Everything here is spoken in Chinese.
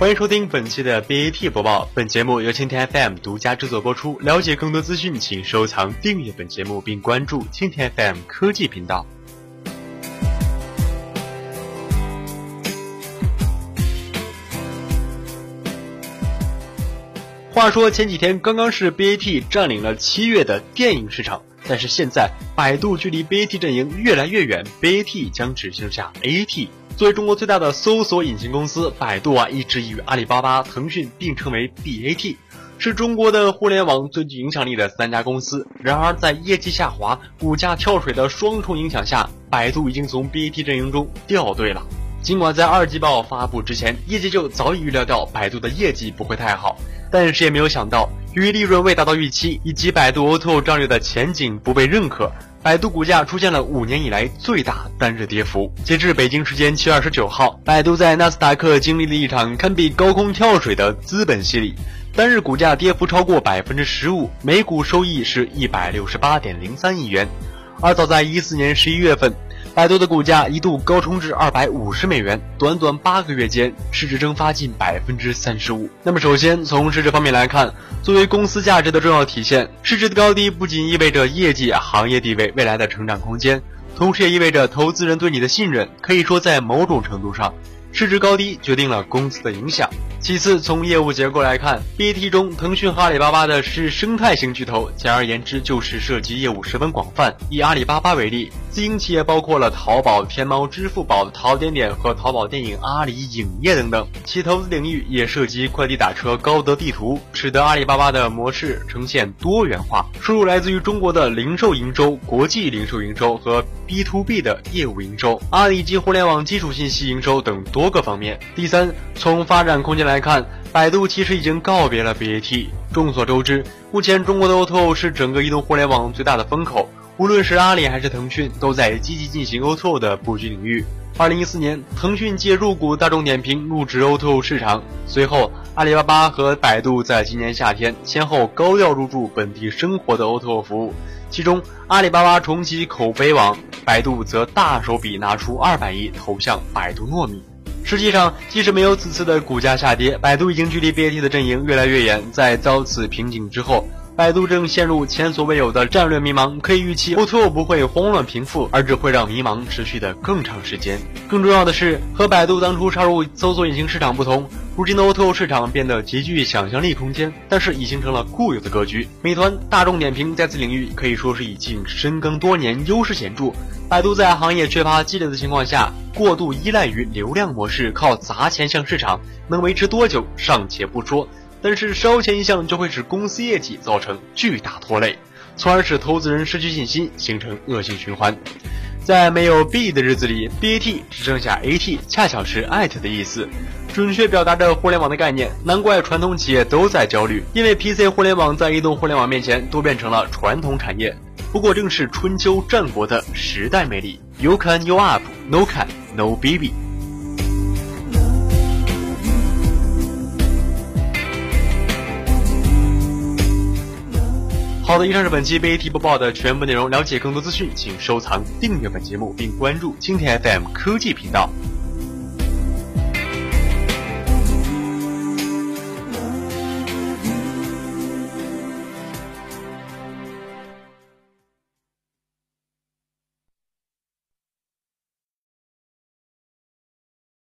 欢迎收听本期的 BAT 播报，本节目由蜻蜓 FM 独家制作播出。了解更多资讯，请收藏、订阅本节目，并关注蜻蜓 FM 科技频道。话说前几天刚刚是 BAT 占领了七月的电影市场，但是现在百度距离 BAT 阵营越来越远，BAT 将只剩下 AT。作为中国最大的搜索引擎公司，百度啊一直与阿里巴巴、腾讯并称为 BAT，是中国的互联网最具影响力的三家公司。然而，在业绩下滑、股价跳水的双重影响下，百度已经从 BAT 阵营中掉队了。尽管在二季报发布之前，业界就早已预料到百度的业绩不会太好，但谁也没有想到，由于利润未达到预期，以及百度 O2O 战略的前景不被认可。百度股价出现了五年以来最大单日跌幅。截至北京时间七月二十九号，百度在纳斯达克经历了一场堪比高空跳水的资本洗礼，单日股价跌幅超过百分之十五，每股收益是一百六十八点零三亿元。而早在一四年十一月份。百度的股价一度高冲至二百五十美元，短短八个月间，市值蒸发近百分之三十五。那么，首先从市值方面来看，作为公司价值的重要体现，市值的高低不仅意味着业绩、行业地位、未来的成长空间，同时也意味着投资人对你的信任。可以说，在某种程度上。市值高低决定了公司的影响。其次，从业务结构来看，BAT 中腾讯和阿里巴巴的是生态型巨头，简而言之就是涉及业务十分广泛。以阿里巴巴为例，自营企业包括了淘宝、天猫、支付宝、淘点点和淘宝电影、阿里影业等等。其投资领域也涉及快递打车、高德地图，使得阿里巴巴的模式呈现多元化。收入来自于中国的零售营收、国际零售营收和 B to B 的业务营收、阿里及互联网基础信息营收等。多个方面。第三，从发展空间来来看，百度其实已经告别了 BAT。众所周知，目前中国的 O2O 是整个移动互联网最大的风口，无论是阿里还是腾讯，都在积极进行 O2O 的布局领域。二零一四年，腾讯借入股大众点评入职 O2O 市场，随后阿里巴巴和百度在今年夏天先后高调入驻本地生活的 O2O 服务。其中，阿里巴巴重启口碑网，百度则大手笔拿出二百亿投向百度糯米。实际上，即使没有此次的股价下跌，百度已经距离 BAT 的阵营越来越远。在遭此瓶颈之后，百度正陷入前所未有的战略迷茫。可以预期，O2O 不会慌乱平复，而只会让迷茫持续的更长时间。更重要的是，和百度当初插入搜索引擎市场不同。如今的 O2O 市场变得极具想象力空间，但是已形成了固有的格局。美团、大众点评在此领域可以说是已经深耕多年，优势显著。百度在行业缺乏积累的情况下，过度依赖于流量模式，靠砸钱向市场，能维持多久尚且不说，但是烧钱一项就会使公司业绩造成巨大拖累，从而使投资人失去信心，形成恶性循环。在没有 B 的日子里，BAT 只剩下 AT，恰巧是 at 的意思。准确表达着互联网的概念，难怪传统企业都在焦虑，因为 PC 互联网在移动互联网面前都变成了传统产业。不过，正是春秋战国的时代魅力，You can you up，No can no baby。好的，以上是本期 BAT 播报的全部内容。了解更多资讯，请收藏、订阅本节目，并关注蜻蜓 FM 科技频道。